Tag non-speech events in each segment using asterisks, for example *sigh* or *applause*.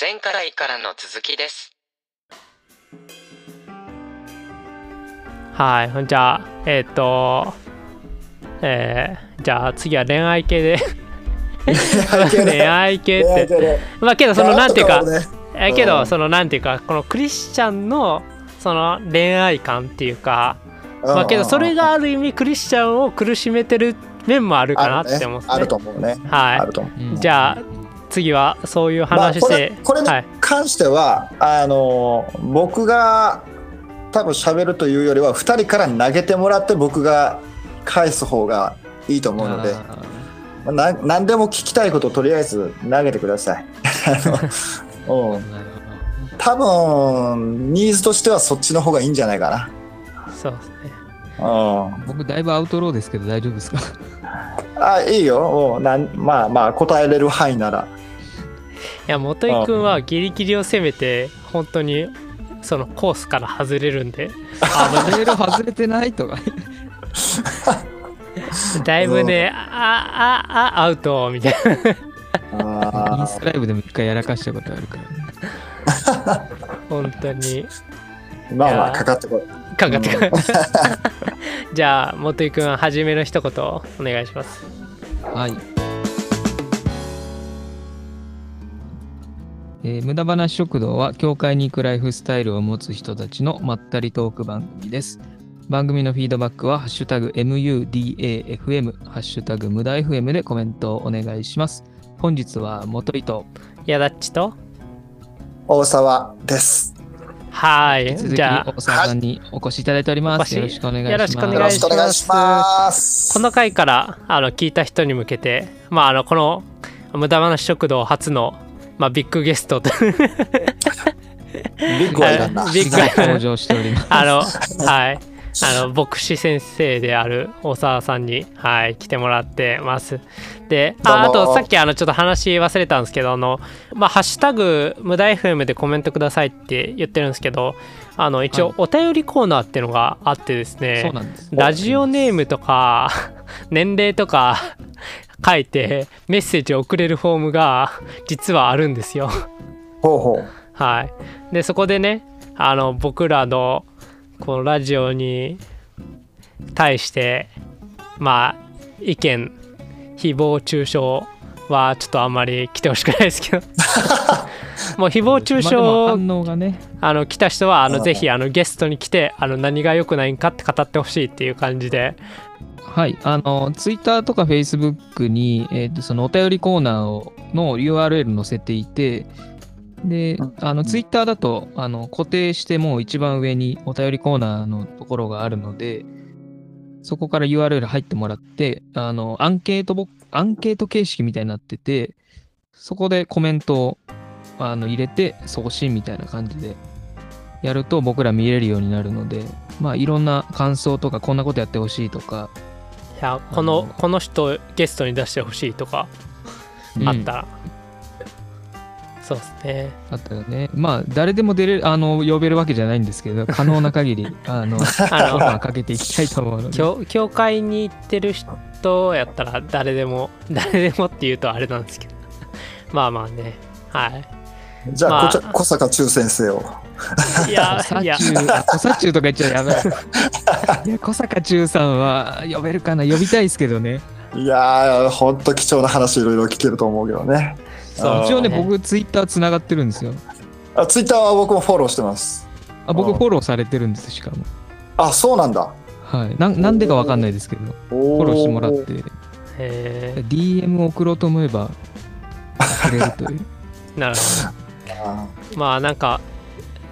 前回からの続きです。はい、じゃあ、えっ、と、えーじゃあ次は恋愛系で。恋愛系って。まあけど、その、なんていうか、えけど、うんその、なんていうか、このクリスチャンの、その恋愛観っていうか、まあけど、それがある意味、クリスチャンを苦しめてる面もあるかなって思うんですね。あると思うね。あはると思う。い。じゃあ、次はそういう話まあして、これこれはいに。関しては、あの僕が多分喋るというよりは2人から投げてもらって僕が返す方がいいと思うのでまあな何でも聞きたいことをとりあえず投げてください。*laughs* あのうん、*laughs* 多分ニーズとしてはそっちの方がいいんじゃないかそうですね。な。うん僕だいぶアウトローですけど大丈夫ですか？あいいよ。うんなんまあまあ答えれる範囲なら。いや、元井君はギリギリを攻めて、本当に、そのコースから外れるんで、あレール外れてないとか *laughs* だいぶね、あ、あ、あ、アウトみたいな。インあスタライブでも一回やらかしたことあるからね本当に。ーまあまあかかってこい。かかってくる。*laughs* じゃあ、元井君、初めの一言お願いします。はい。えー無駄話食堂は教会に行くライフスタイルを持つ人たちのまったりトーク番組です。番組のフィードバックは、ハッシュタグ MUDAFM、ハッシュタグ無駄 FM でコメントをお願いします。本日は元井と、やだっちと、大沢です。はい。じゃあ、大沢さんにお越しいただいております。よろしくお願いします。よろしくおよろ願いしますしくお願いします。この回からあの聞いた人に向けて、まあ、あのこの無駄話食堂初の、まあ、ビッグゲストとビッグはいらんな。ビッグが登場しております。あの、はい。あの、牧師先生である大沢さんに、はい、来てもらってます。で、ああと、さっき、あの、ちょっと話忘れたんですけど、あの、まあ、ハッシュタグ、無駄 FM でコメントくださいって言ってるんですけど、あの、一応、お便りコーナーっていうのがあってですね、そうなんです。ラジオネームとか、年齢とか書いて、メッセージを送れるフォームが、実はあるんですよ。ほうほう。はい。で、そこでね、あの、僕らの、このラジオに対して、まあ、意見、誹謗中傷はちょっとあんまり来てほしくないですけど、*laughs* もう誹謗中傷、まあでも反応がね、あの来た人はあのうんぜひあのゲストに来てあの何が良くないんかって語ってほしいっていう感じで。はい、あの、ツイッターとかフェイスブックに、えっ、と、そのお便りコーナーをの URL 載せていて、でうん、あの、ツイッターだと、あの、固定してもう一番上にお便りコーナーのところがあるので、そこから URL 入ってもらって、あの、アンケートボ、アンケート形式みたいになってて、そこでコメントをあの入れて送信みたいな感じでやると僕ら見れるようになるので、まあいろんな感想とかこんなことやってほしいとか、いやこのあのこの人ゲストに出してほしいとかあったら、そうですねあったよね。まあ、誰でも出れる、あの、呼べるわけじゃないんですけど、*laughs* 可能な限り、あの、オファーかけていきたいと思うので。教教会に行ってる人やったら誰でも誰でもって言うとあれなんですけど *laughs* まあまあねはいじゃあ、まあこちゃ小坂忠先生を。いや小いや中、あ小佐中とか言っちゃやばい。*laughs* いや、小坂中さんは呼べるかな？呼びたいですけどね。いやー、ほんと貴重な話いろいろ聞けると思うけどね。そう一応ね、ね僕、ツイッターつながってるんですよ。あツイッターは僕もフォローしてます。あ僕、あフォローされてるんです、しかも。あ、そうなんだ。はい。なんなんでかわかんないですけど、フフォローしてもらって、え DM 送ろうと思えば、送れるという。ー、*laughs* なるほどまあなんか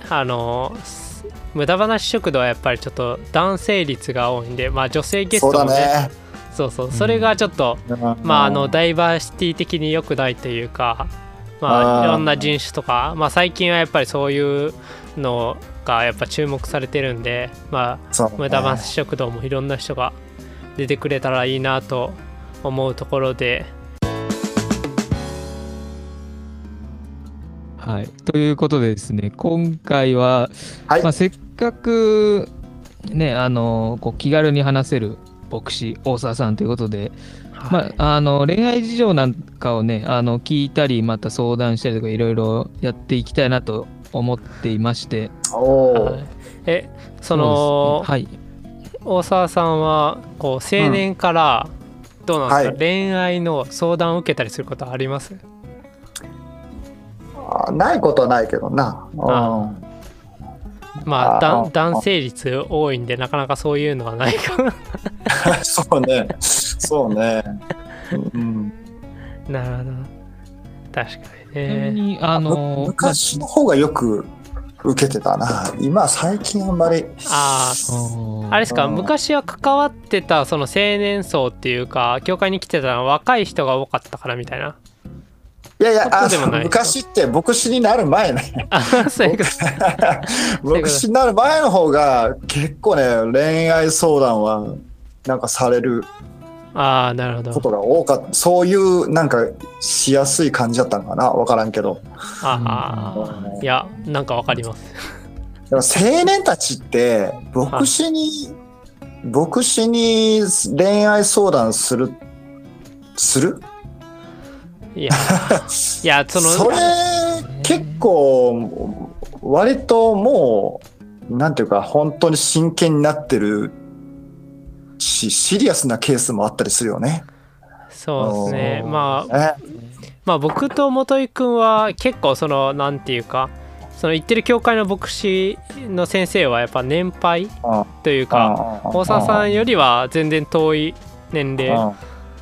あのす無駄話食堂はやっぱりちょっと男性率が多いんでまあ女性ゲスそうだトもねね。そうそうそれがちょっと、まああのダイバーシティ的に良くないというかまあいろんな人種とかまあ最近はやっぱりそういうのがやっぱ注目されてるんでまそうね。あ無駄話食堂もいろんな人が出てくれたらいいなと思うところで。はい。ということでですね、今回は、はい。まあ、せっかく、ね、あの、こう気軽に話せる牧師、大沢さんということで、まあ、あの恋愛事情なんかをねあの聞いたりまた相談したりとかいろいろやっていきたいなと思っていまして。おおはい。えそのそうですね。大沢さんはこう青年からどうなんですか、はい。恋愛の相談を受けたりすることあります？あないことはないけどな。あうん。まあ男性率多いんでなかなかそういうのはないか *laughs* そうね。そうね。うん、なるほど確かにねにあむの昔の方がよく受けてたな。今、最近あんまり。あまああれですか？うん昔は関わってたその青年層っていうか教会に来てたのは若い人が多かったからみたいな？いやいや、あそうでもない昔って牧師になる前ね。あそういうこと牧師になる前の方が結構ね、恋愛相談はなんかされるああなるほど。ことが多かった。そういうなんかしやすい感じだったんかな。わからんけど。ああいやなんかわかります。でも青年たちって牧師に、牧師に恋愛相談するする？いやいやその *laughs* それ結構割ともうなんていうか本当に真剣になってるしシリアスなケースもあったりするよね。そうですね。うん。まあえまあ僕と元井くんは結構そのなんていうかその行ってる教会の牧師の先生はやっぱ年配うん。というか大沢さんよりは全然遠い年齢。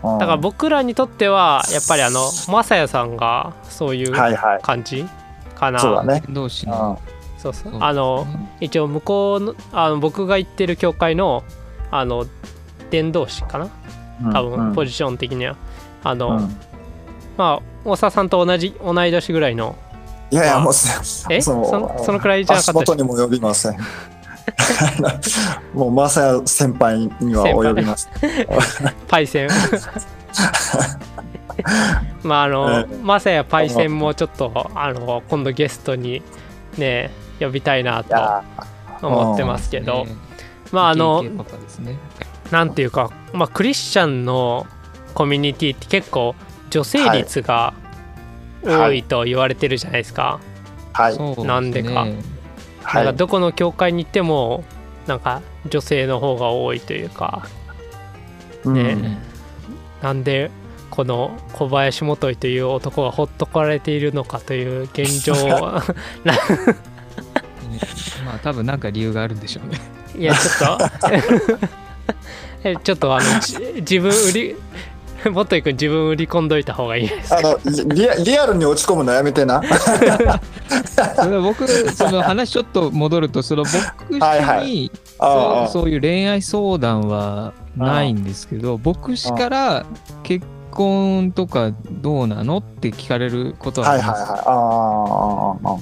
だから僕らにとってはやっぱりあのマサヤさんがそういうはいはい。感じかな、そうだね。同士うん。のそうそう。そうあの一応向こうのあの僕が行ってる教会のあの伝道師かな？多分ポジション的には、あの、うん。うんまあ大沢さんと同じ同い年ぐらいの。いやいやもうえ？そのそのくらいじゃなか足ったで元にも及びません。*laughs* もうマサヤ先輩には及びます。パイセン。まああの、えマサヤパイセンもちょっとあの今度ゲストにね呼びたいないとや思ってますけど、ねまああの KK パパですね。なんていうか、まあ、クリスチャンのコミュニティって結構女性率が多いと言われてるじゃないですか。はい。そうすね。なんでか。はなんかい。どこの教会に行ってもなんか女性の方が多いというかねうん。なんでこの小林元井という男がほっとかれているのかという現状を *laughs* ね *laughs* まあ多分なんか理由があるんでしょうね。いやちょっと *laughs* えちょっとあのじ自分売り元井君自分売り込んどいた方がいいですあのリアリアルに落ち込むのやめてな。*laughs* 僕その話ちょっと戻るとその牧師にはいはいああそうそういう恋愛相談はないんですけど牧師から結婚とかどうなのって聞かれることはあります。はいはいはい。ああああああ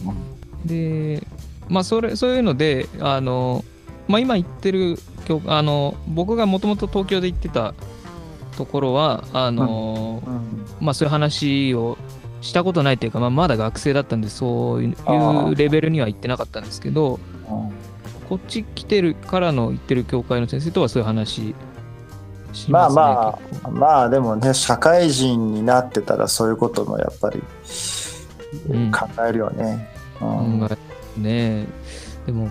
でまあそれそういうのであの、まあ、今行ってる教あの僕がもともと東京で行ってたところはあの、うん。まあそういう話をしたことないというか、まあ、まだ学生だったんでそういうレベルには行ってなかったんですけどこっち来てるからの行ってる教会の先生とはそういう話しまあますね。ま結構。あまあでもね社会人になってたらそういうこともやっぱりうん。考えるよね。うん。考えね。でも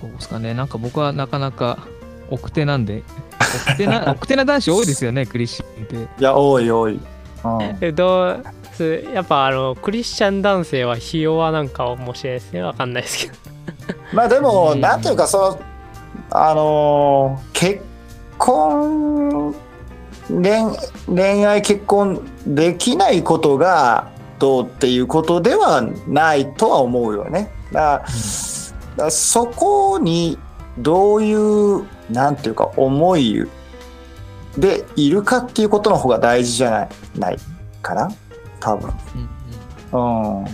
どうですかね。なんか僕はなかなか奥手なんで。奥手な *laughs* 奥手な男子多いですよねクリスチャンって。いや多い多い。うん。えどうすやっぱあのクリスチャン男性はひ弱なんかもしれないですね。わかんないですけど。*laughs* まあでも、うん。なんていうかそのあのー結婚恋恋愛結婚できないことがどうっていうことではないとは思うよね。だからそこにどういうなんていうか思いでいるかっていうことの方が大事じゃないないかな？多分。うんうん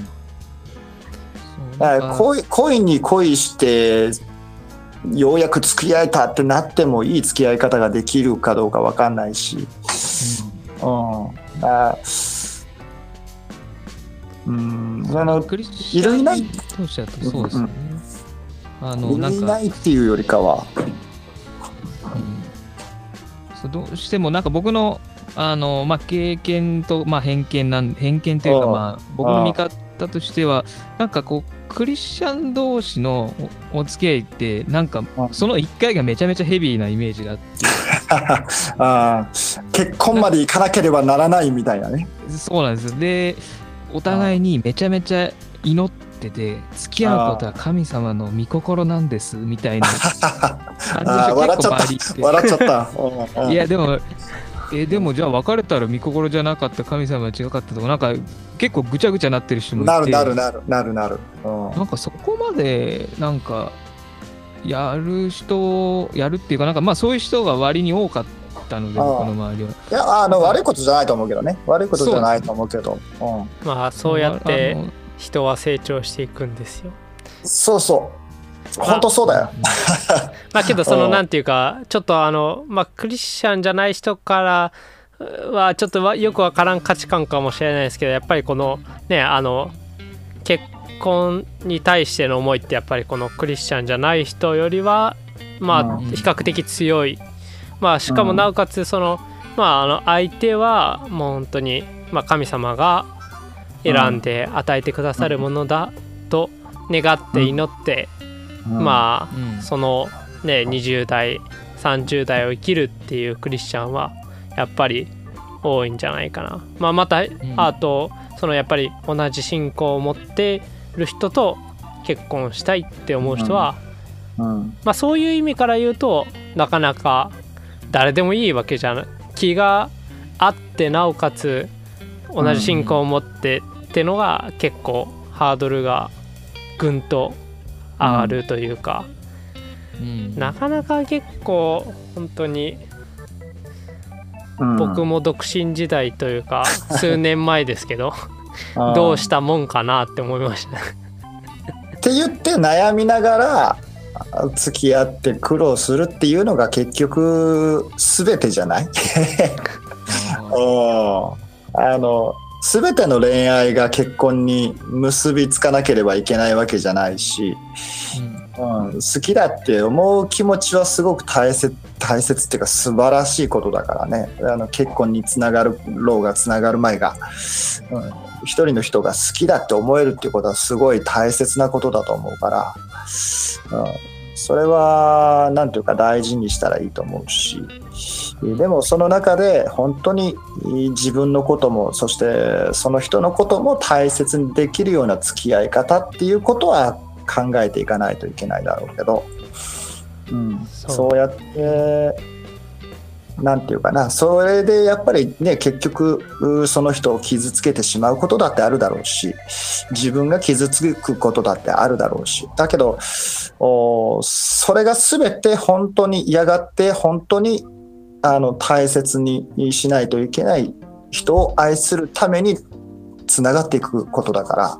恋恋に恋してようやく付き合えたってなってもいい付き合い方ができるかどうかわかんないし、うん、だからうん、あのクリスチいるいない。ャン同士だとそうですよね。あのいるいなんかないっていうよりかは、うん。どうしてもなんか僕のあの、まあ、経験と、まあ、偏見なん、偏見というか、うんまあ、僕の見方としては、なんかこう、クリスチャン同士のおお付き合いって、なんかう、んその1回がめちゃめちゃヘビーなイメージがあって、*laughs* あー結婚まで行かなければならないみたいなね。そうなんですよ。で、お互いにめちゃめちゃ祈ってて、付き合うことは神様の御心なんです、みたいな笑っちゃった。笑っちゃった。いやでもえでもじゃあ別れたら御心じゃなかった神様は違かったとかなんか結構ぐちゃぐちゃなってる人もいて。なるなるなるなるなる。うん。なんかそこまでなんかやる人やるっていうかなんかまあそういう人が割に多かったのでああ。僕の周りは。いやあの悪いことじゃないと思うけどね。悪いことじゃないと思うけど。うん、まあそうやって人は成長していくんですよ。そうそう。本当そうだよ。*laughs* まあけどそのうん。なんていうかちょっとあのまあクリスチャンじゃない人からはちょっとわよくわからん価値観かもしれないですけどやっぱりこのねあの結婚に対しての思いってやっぱりこのクリスチャンじゃない人よりはまあうん。比較的強いまあしかもうん。なおかつそのまああの相手はもう本当にまあ神様が選んで与えてくださるものだと願って祈ってまあうん。そのね20代30代を生きるっていうクリスチャンはやっぱり多いんじゃないかな。まあ、また、あとそのやっぱり同じ信仰を持ってる人と結婚したいって思う人は、うん。まあ、そういう意味から言うとなかなか誰でもいいわけじゃない。気があってなおかつ同じ信仰を持ってってのが結構ハードルがぐんと上がるというか。うん。なかなか結構本当にうん。僕も独身時代というか *laughs* 数年前ですけどどうしたもんかなって思いました。って言って悩みながら付き合って苦労するっていうのが結局全てじゃない？*laughs* あの全ての恋愛が結婚に結びつかなければいけないわけじゃないし、うん、好きだって思う気持ちはすごく大切大切っていうか素晴らしいことだからね。あの結婚につながるろうがつながる前が、うん、一人の人が好きだって思えるっていうことはすごい大切なことだと思うから、うん、それは何ていうか大事にしたらいいと思うし。でもその中で本当に自分のこともそしてその人のことも大切にできるような付き合い方っていうことは考えていかないといけないだろうけど、うん、そう。そうやってなんていうかな。それでやっぱりね結局その人を傷つけてしまうことだってあるだろうし自分が傷つくことだってあるだろうし。だけどおそれが全て本当に嫌がって本当にあの大切にしないといけない人を愛するためにつながっていくことだから、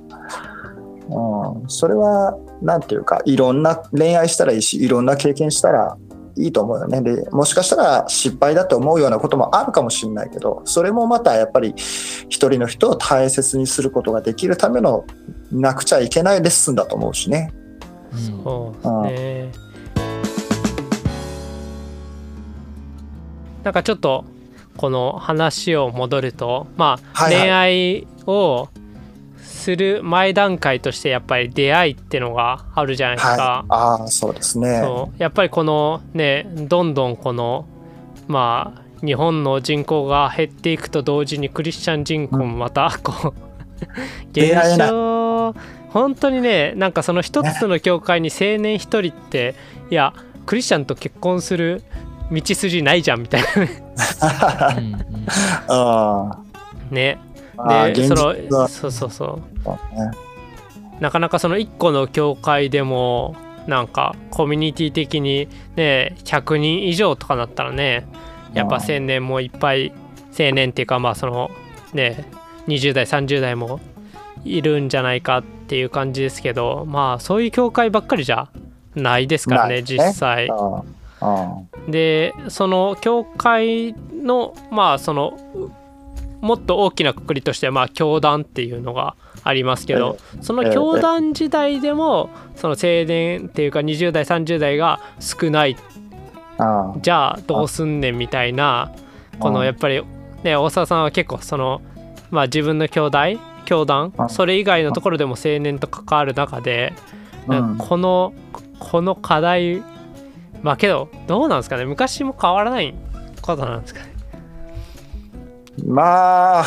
うん、それはなんていうかいろんな恋愛したらいいしいろんな経験したらいいと思うよね。でもしかしたら失敗だと思うようなこともあるかもしれないけどそれもまたやっぱり一人の人を大切にすることができるためのなくちゃいけないレッスンだと思うしね。うんそうですね。なんかちょっとこの話を戻るとまあはいはい。恋愛をする前段階としてやっぱり出会いってのがあるじゃないですか。はい、ああそうですね。そう。やっぱりこのねどんどんこのまあ日本の人口が減っていくと同時にクリスチャン人口もまたこう減出会えない少。本当にねなんかその一つの教会に青年一人っていやクリスチャンと結婚する道筋ないじゃんみたいなね。あ *laughs* 現でそのそうそうそう。なかなかその1個の教会でもなんかコミュニティ的にね100人以上とかなったらねやっぱうん青年もいっぱい青年っていうかまあそのね20代30代もいるんじゃないかっていう感じですけどまあそういう教会ばっかりじゃないですからね実際。でその教会のまあそのもっと大きなくくりとしてまあ教団っていうのがありますけどその教団時代でもその青年っていうか20代30代が少ない。あじゃあどうすんねんみたいなこのやっぱりね大沢さんは結構そのまあ自分の兄弟教団あそれ以外のところでも青年と関わる中でこのこの課題まあけどどうなんですかね。昔も変わらないことなんですかねまあ、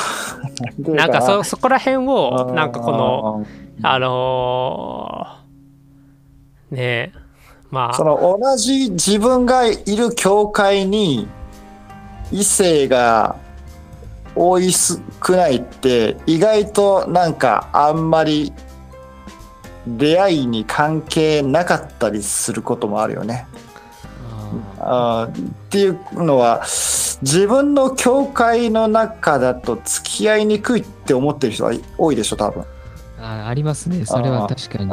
な。んかそそこら辺をなんかこのあのーねえまあ。その同じ自分がいる教会に異性が多い少ないって意外となんかあんまり出会いに関係なかったりすることもあるよね。あーっていうのは自分の教会の中だと付き合いにくいって思ってる人は多いでしょ多分。あありますね。それは確かに。うん。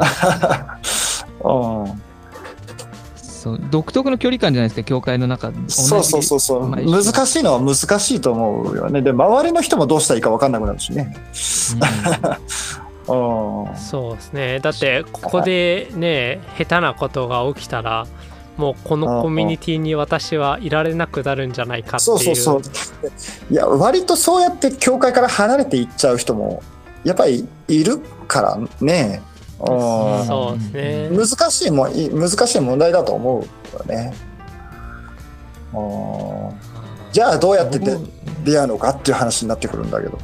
そう独特の距離感じゃないですか、教会の中。そうそうそうそう。難しいのは難しいと思うよね。で周りの人もどうしたらいいか分かんなくなるしね。うん。*laughs* そうですね。だってここでね下手なことが起きたらもうこのコミュニティに私はいられなくなるんじゃないかってそう。いうそうそう。いや割とそうやって教会から離れていっちゃう人もやっぱりいるからね。うんそうですね。難しいもんい難しい問題だと思うよね。うんじゃあどうやってで僕出会うのかっていう話になってくるんだけど。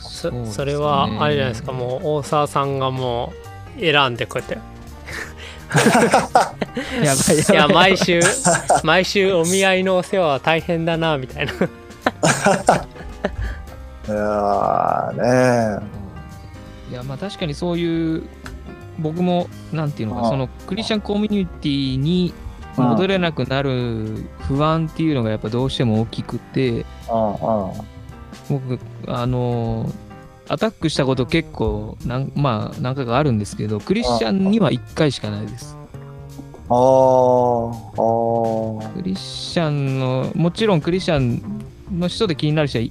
そそれはあれじゃないですか。もう大沢さんがもう選んでこうやって *laughs* やばいいややばい。毎週毎週お見合いのお世話は大変だなみたいな。*laughs* いやーねいやまあ確かにそういう僕もなんていうのあかそのクリスチャンコミュニティに戻れなくなる不安っていうのがやっぱどうしても大きくて僕あのアタックしたこと結構なんまあ何回かあるんですけどクリスチャンには1回しかないです。あーあクリスチャンのもちろんクリスチャンの人で気になる人は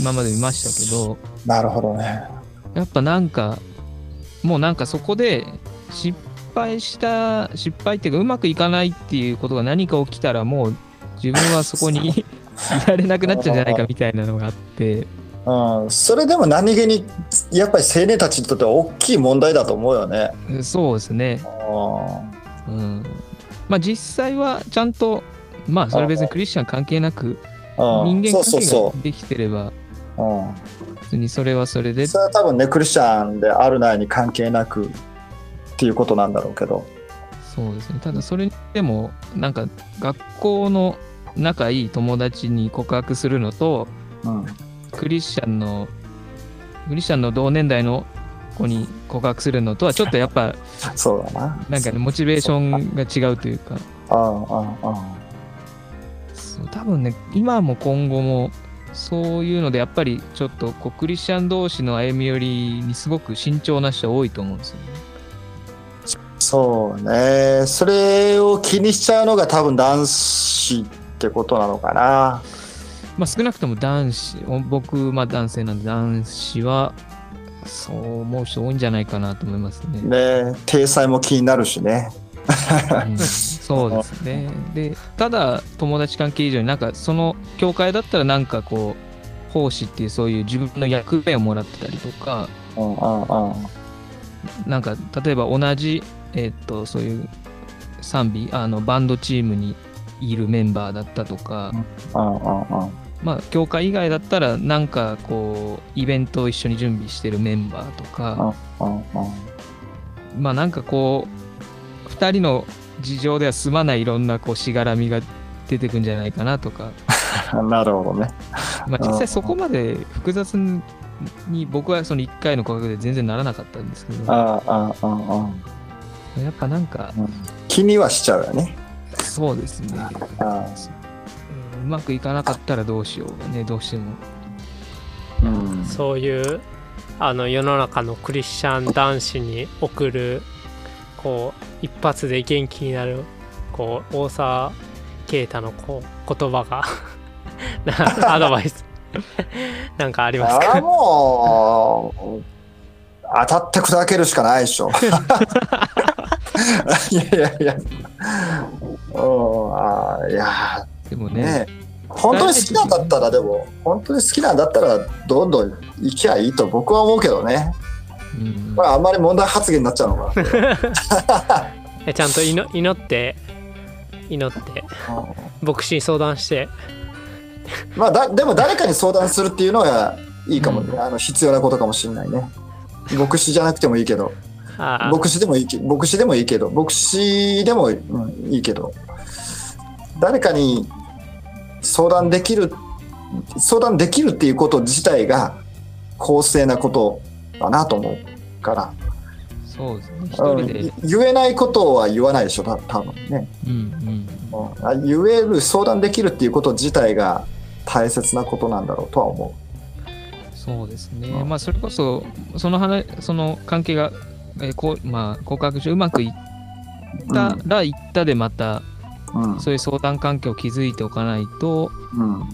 今まで見ましたけどーなるほどね。やっぱなんかもうなんかそこで失敗した失敗っていうかうまくいかないっていうことが何か起きたらもう自分はそこにいられなくなっちゃうんじゃないかみたいなのがあってうん、それでも何気にやっぱり青年たちにとっては大きい問題だと思うよね。そうですね。ううん。まあ実際はちゃんとまあそれ別にクリスチャン関係なく人間関係ができてればう、うん。別にそれはそれで。それは多分ねクリスチャンであるないに関係なくっていうことなんだろうけど。そうですね。ただそれでもなんか学校の仲いい友達に告白するのとうん、クリスチャンのクリスチャンの同年代の子に告白するのとはちょっとやっぱそうだな。なんかねモチベーションが違うというかうんうんうんそう多分ね今も今後もそういうのでやっぱりちょっとこうクリスチャン同士の歩み寄りにすごく慎重な人多いと思うんですよね。そうね。それを気にしちゃうのが多分男子ってことなのかな。まあ少なくとも男子お僕まあ男性なんで男子はそう思う人多いんじゃないかなと思いますね。ね体裁も気になるしね。うんそうですね。で、ただ友達関係以上になんかその教会だったらなんかこう奉仕っていうそういう自分の役目をもらってたりとか、うんうんうんなんか例えば同じえーっとそういう賛美あのバンドチームにいるメンバーだったとか、うんうんうんまあ教会以外だったらなんかこうイベントを一緒に準備してるメンバーとか、うんうんまあなんかこう2人の事情では済まないいろんなこうしがらみが出てくんじゃないかなとか。う *laughs* んなるほどね。まあ、実際そこまで複雑に僕はその1回の価格で全然ならなかったんですけど、やああああっぱなんか、気にはしちゃうよね。そうですね、あうんうまくいかなかったらどうしようがね、どうしても。うんそういうあの世の中のクリスチャン男子に送るこう一発で元気になるこう大沢啓太のこう言葉が *laughs* なアドバイス *laughs* なんかありますか？もう、当たって砕けるしかないでしょ。*laughs* いやいやいや。うん、あいや、でもね、ね本当に好きなんだったらでも本当に好きなんだったらどんどん行きゃいいと僕は思うけどね。うん。これあんまり問題発言になっちゃうのかな。え *laughs* ちゃんと祈祈って祈って牧師に相談して。まあだでも誰かに相談するっていうのはいいかもね、あの必要なことかもしれないね。牧師じゃなくてもいいけど。あ。牧師でもいいけ牧師でもいいけど。牧師でも、うん、いいけど。誰かに相談できる相談できるっていうこと自体が公正なことだなと思うから、そうですね。一うん人で。言えないことは言わないでしょた多分ね、うんうん。言える相談できるっていうこと自体が大切なことなんだろうとは思そうですね。うんまあ、それこそ、その話、その関係が、えーこう、まあ、告白してうまくいったら、行ったでまた、う、うん。そういう相談関係を築いておかないと、うん。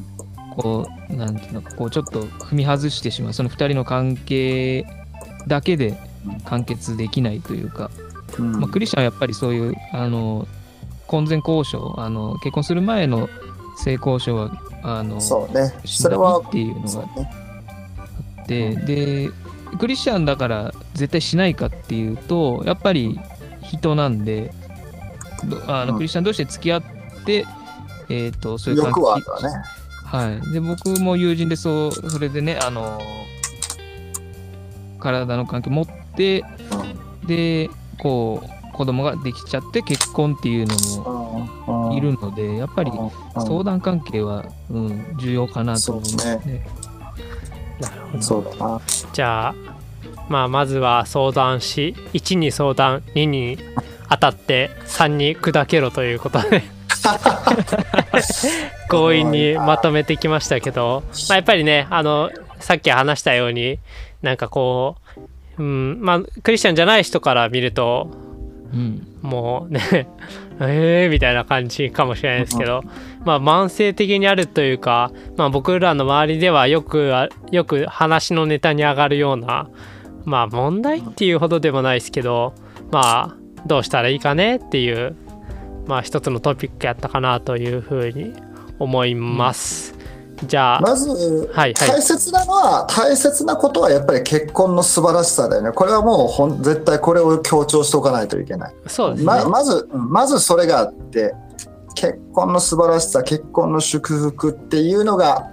こう、なんていうのか、こう、ちょっと踏み外してしまう。その二人の関係だけで完結できないというか、うん。まあ、クリスチャンはやっぱりそういう、あの、婚前交渉、あの、結婚する前の性交渉は、あの、そうね。それはっていうのがあって、で、クリスチャンだから絶対しないかっていうと、やっぱり人なんで、どあのうん。クリスチャン同士で付き合って、えっ、と、そういう欲はあるわね。はい。で、僕も友人でそう、それでね、あの、体の関係持って、で、こう、子供ができちゃって結婚っていうのもうん。いるので、やっぱり相談関係は、うん、重要かなと思いますね。なるほど。そうだな。じゃあまあまずは相談し1に相談2に当たって3に砕けろということで。*laughs* 強引にまとめてきましたけど、まあ、やっぱりねあのさっき話したようになんかこう、うんまあ、クリスチャンじゃない人から見るとうん。もうね *laughs* えーみたいな感じかもしれないですけど、まあ慢性的にあるというか、まあ、僕らの周りではよくあよく話のネタに上がるようなまあ問題っていうほどでもないですけどまあどうしたらいいかねっていうまあ一つのトピックやったかなというふうに思います。じゃあ、まず、はいはい大切なのは大切なことはやっぱり結婚の素晴らしさだよねこれはもうほん絶対これを強調しておかないといけないそうですね。ままずうんまずそれがあって結婚の素晴らしさ結婚の祝福っていうのが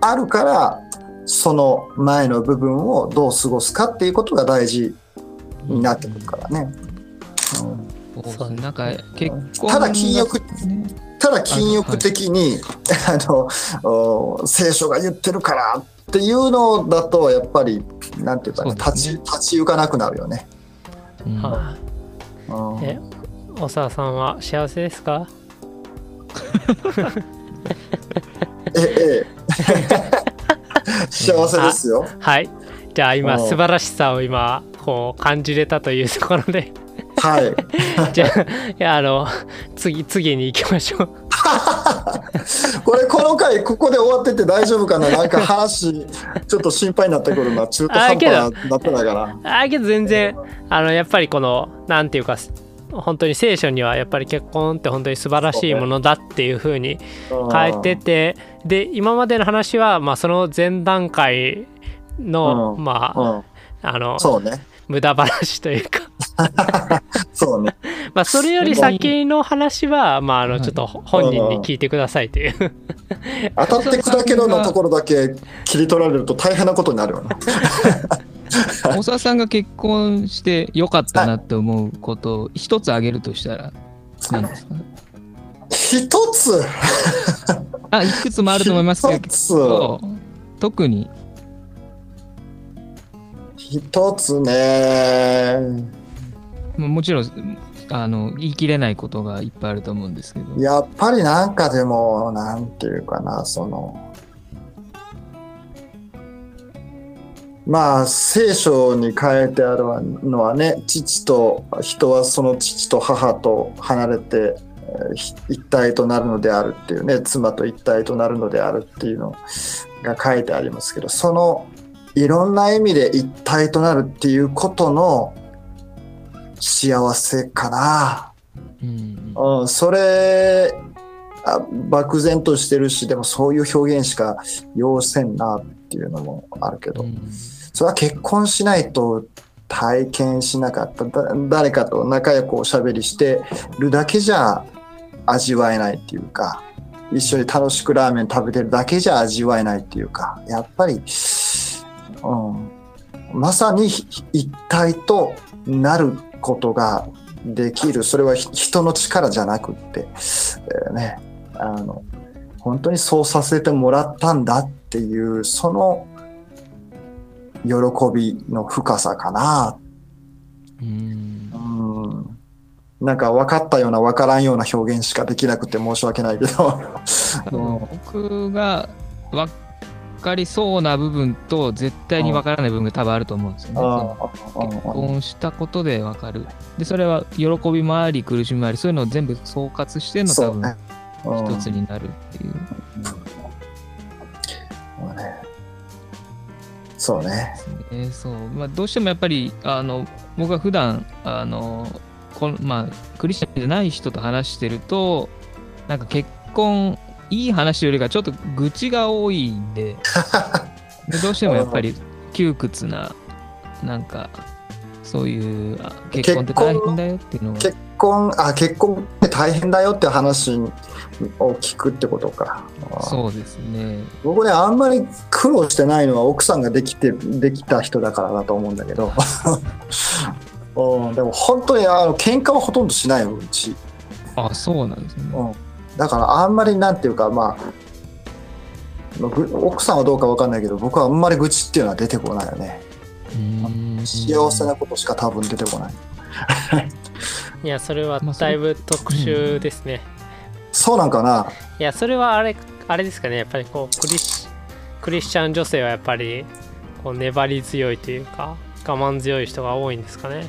あるからその前の部分をどう過ごすかっていうことが大事になってくるからね、うんそう。なんか、結婚ただ禁欲ね。ただ禁欲的に、あのお聖書が言ってるからっていうのだとやっぱりなんていうか、ね、立ちそうですね。立ち行かなくなるよね。うん。はうん。いえ大沢さんは幸せですか？*laughs* ええ *laughs* 幸せですよ。はい。じゃあ今うん。素晴らしさを今こう感じれたというところではい。*laughs* じゃあいやあの次次に行きましょう。*laughs* これこの回ここで終わってて大丈夫かな？なんか話ちょっと心配になってくるな中途半端ななってないかな。あけど全然あのやっぱりこのなんていうか本当に聖書にはやっぱり結婚って本当に素晴らしいものだっていうふうに書いててで今までの話はまあその前段階のうんまああのそうね。無駄話というか *laughs* そうね。*laughs* まあそれより先の話はまああのはいちょっと本人に聞いてくださいという。当たって砕けろのところだけ切り取られると大変なことになるよね。*laughs* 大沢さんが結婚してよかったなって思うことを一つ挙げるとしたら何ですか？一つ？あ、いくつもあると思いますけ一つ。ど、特に、一つね。もちろんあの言い切れないことがいっぱいあると思うんですけど、やっぱりなんかでも、なんていうかな、その、まあ、聖書に書いてあるのはね、父と、人はその父と母と離れて、一体となるのであるっていうね、妻と一体となるのであるっていうのが書いてありますけど、その、いろんな意味で一体となるっていうことの幸せかな。うんうん、それあ漠然としてるしでもそういう表現しか要せんなっていうのもあるけど、うん。それは結婚しないと体験しなかった。だ誰かと仲良くおしゃべりしてるだけじゃ味わえないっていうか一緒に楽しくラーメン食べてるだけじゃ味わえないっていうかやっぱり、うん、まさに一体となることができるそれは人の力じゃなくって、えーねあの本当にそうさせてもらったんだっていうその喜びの深さかな。うんうん。なんか分かったような分からんような表現しかできなくて申し訳ないけど。*laughs* 僕が分かりそうな部分と絶対に分からない部分が多分あると思うんですよね。結婚したことで分かる。で、それは喜びもあり、苦しみもあり、そういうのを全部総括しての多分。一つになるっていう。そうね。えーそうまあ、どうしてもやっぱりあの僕は普段あのこのまあクリスチャンじゃない人と話してるとなんか結婚いい話よりかちょっと愚痴が多いんで *laughs* でどうしてもやっぱり窮屈ななんかそういうあ結婚って大変だよっていうのが結婚、あ、結婚って大変だよって話を聞くってことか。そうですね僕ね、あんまり苦労してないのは奥さんができて、できた人だからだと思うんだけど。*laughs* うん、でも本当にあの喧嘩はほとんどしないよ、うち。あそうなんですねうん、だからあんまりなんていうかまあ奥さんはどうかわかんないけど僕はあんまり愚痴っていうのは出てこないよね。幸せなことしか多分出てこない。*laughs* いやそれはだいぶ特殊ですね、そうなんかな。いやそれはあれあれですかね。やっぱりこうクリスクリスチャン女性はやっぱりこう粘り強いというか我慢強い人が多いんですかね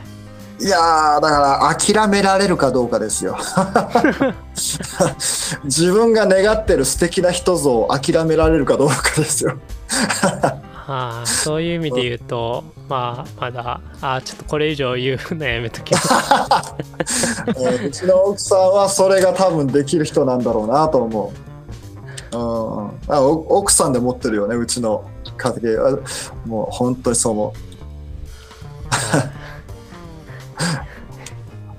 いやーだから諦められるかどうかですよ。*laughs* 自分が願ってる素敵な人像を諦められるかどうかですよ。はあそういう意味で言うとまあまだあちょっとこれ以上言うのやめときます。えーうちの奥さんはそれが多分できる人なんだろうなと思う。うん、あお奥さんで持ってるよねうちの家庭。あもう本当にそう思う。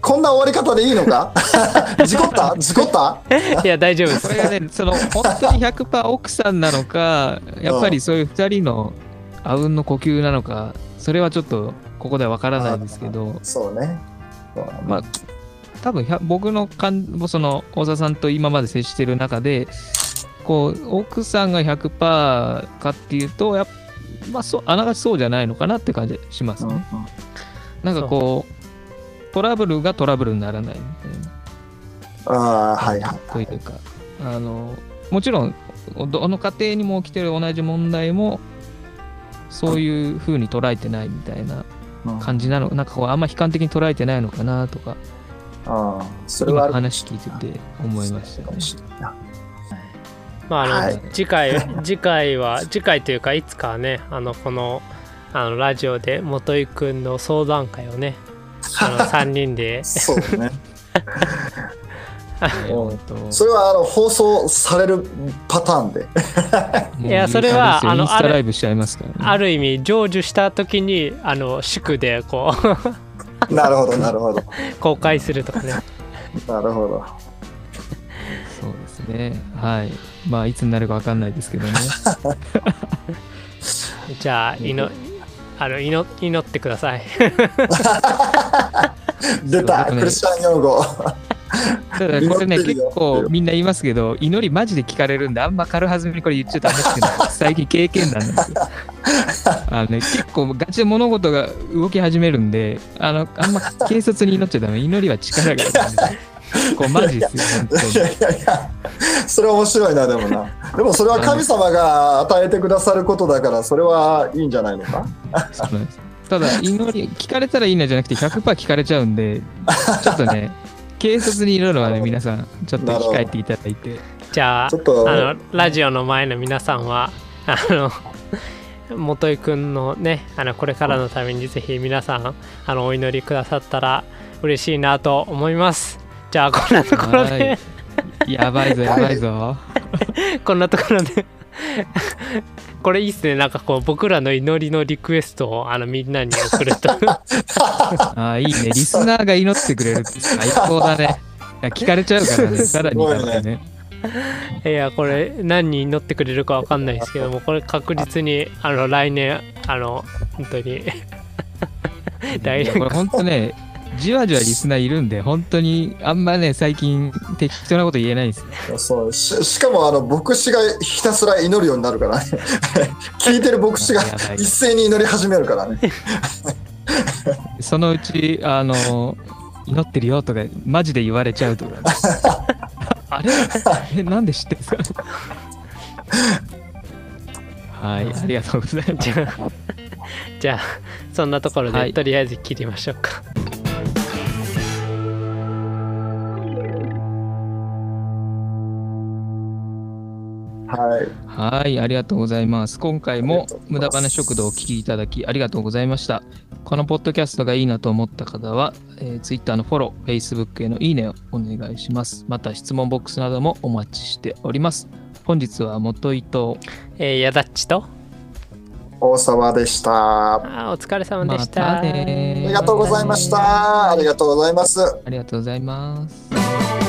こんな終わり方でいいのか？*laughs* 事故った？事故った？いや大丈夫です。これがね、その本当に100%奥さんなのか、やっぱりそういう2人のあうんの呼吸なのか、それはちょっとここではわからないですけど、そうね。まあ、多分100僕の感その大沢さんと今まで接してる中で、こう奥さんが100%かっていうと、やっまあ、そうあながちそうじゃないのかなって感じしますね。うんうん。なんかこう、トラブルがトラブルにならないみたいな。ああはいはい。というか、あのもちろんどの家庭にも起きてる同じ問題もそういう風に捉えてないみたいなうん感じなのなんかこうあんま悲観的に捉えてないのかなとかああそれは話聞いてて思いましたね。まああの、はい次回次回は次回というかいつかはねあのこのあのラジオで元井くんの相談会をねあの3人でそうね。*laughs* それはあの放送されるパターンで。いやそれはあのインスあのあれタライブしちゃいますからね。ある意味成就した時にあの祝でこう *laughs* なるほどなるほど公開するとかねなるほど。そうですね。はい。まあいつになるかわかんないですけどね。*laughs* じゃあ祈あの祈祈ってください。*laughs* 出た。クリスチャン用語。ただこれね結構みんな言いますけど祈りマジで聞かれるんであんま軽はずみにこれ言っちゃダメっていうのは最近経験なんですよ。あのね、結構ガチで物事が動き始めるんであのあんま軽率に祈っちゃダメ。祈りは力がいるんで *laughs* こうマジですよ本当に。いやいやいや、それは面白いな、でもな。でもそれは神様が与えてくださることだから、それはいいんじゃないのか？そうなんです。ただ祈り聞かれたらいいなじゃなくて100%聞かれちゃうんでちょっとね *laughs* 軽率に祈るのはね皆さんちょっと控えていただいて。じゃあちょっとあのラジオの前の皆さんはあの元井くんのねあのこれからのためにぜひ皆さんあのお祈りくださったら嬉しいなと思いますじゃあこんなところで、はいやばいぞ、やばいぞ。*laughs* こんなところでこれいいっすねなんかこう僕らの祈りのリクエストをあのみんなに送ると *laughs* ああ、いいね。リスナーが祈ってくれるって最高だね。いや聞かれちゃうからね、*laughs* さらにだってね。いやこれ何人祈ってくれるかわかんないですけどもこれ確実にあの来年あの本当に来年これ本当ね、じわじわリスナーいるんで、本当にあんまね、最近適当なこと言えないんですよ。そうししかもあの牧師がひたすら祈るようになるからね。*laughs* 聞いてる牧師が一斉に祈り始めるからね。そのうち、あの、祈ってるよとか、マジで言われちゃうとか。*laughs* あれ？え、なんで知ってんすか？はい、ありがとうございます。*laughs* じゃあじゃあそんなところで、はい。とりあえず切りましょうかはいはい、ありがとうございます。今回も無駄話食堂をお聞きいただきありがとうございました。このポッドキャストがいいなと思った方は、えー Twitter のフォロー、Facebook へのいいねをお願いします。また質問ボックスなどもお待ちしております。本日は元井とえー、やだっちと大沢でしたああーお疲れ様でましたたねりがとうございましたありがとうございますありがとうございます。